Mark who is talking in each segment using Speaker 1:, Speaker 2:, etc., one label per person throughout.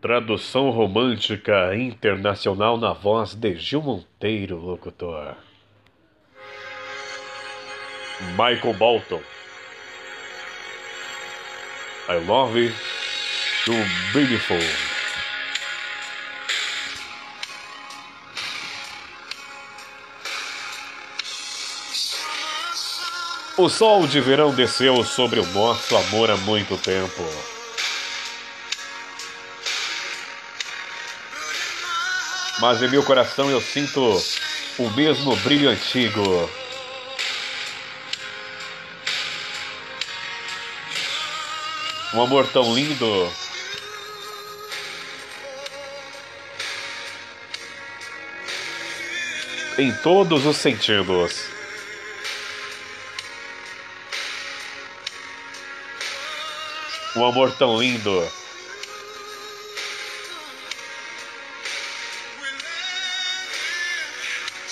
Speaker 1: Tradução romântica internacional na voz de Gil Monteiro, locutor. Michael Bolton. I love you beautiful. O sol de verão desceu sobre o nosso amor há muito tempo. Mas em meu coração eu sinto o mesmo brilho antigo. Um amor tão lindo. Em todos os sentidos. Um amor tão lindo.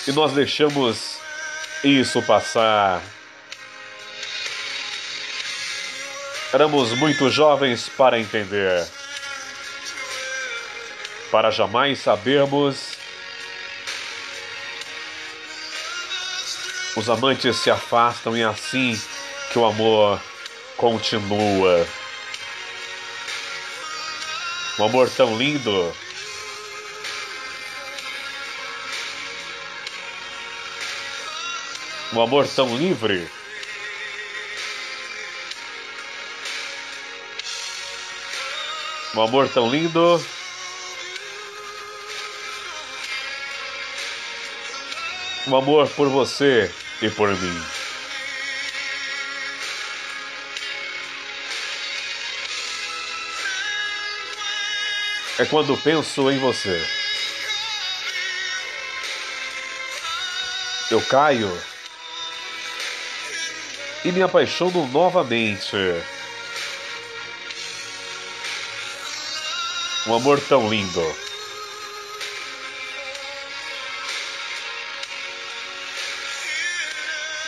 Speaker 1: E nós deixamos isso passar. Éramos muito jovens para entender, para jamais sabermos. Os amantes se afastam e é assim que o amor continua. Um amor tão lindo. Um amor tão livre. Um amor tão lindo. Um amor por você e por mim. É quando penso em você. Eu caio e me apaixono novamente. Um amor tão lindo.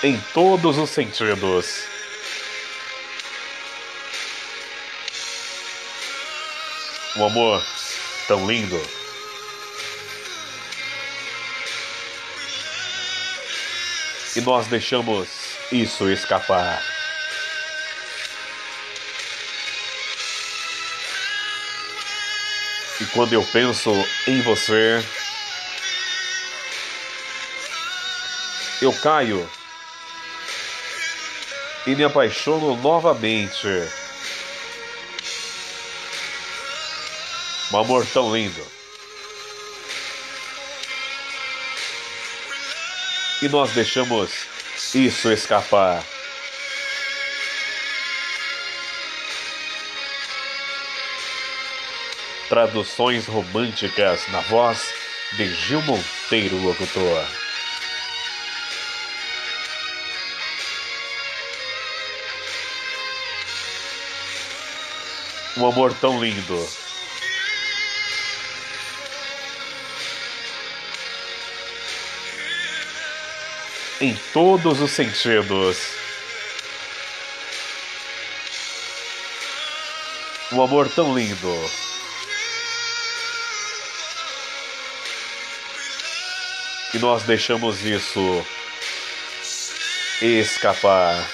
Speaker 1: Em todos os sentidos. Um amor tão lindo. E nós deixamos isso escapar. E quando eu penso em você, eu caio e me apaixono novamente. Um amor tão lindo. E nós deixamos isso escapar. Traduções românticas na voz de Gil Monteiro, locutor. Um amor tão lindo. Em todos os sentidos. Um amor tão lindo. E nós deixamos isso escapar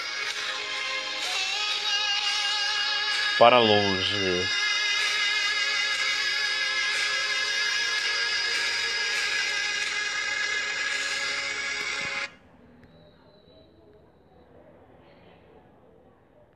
Speaker 1: para longe.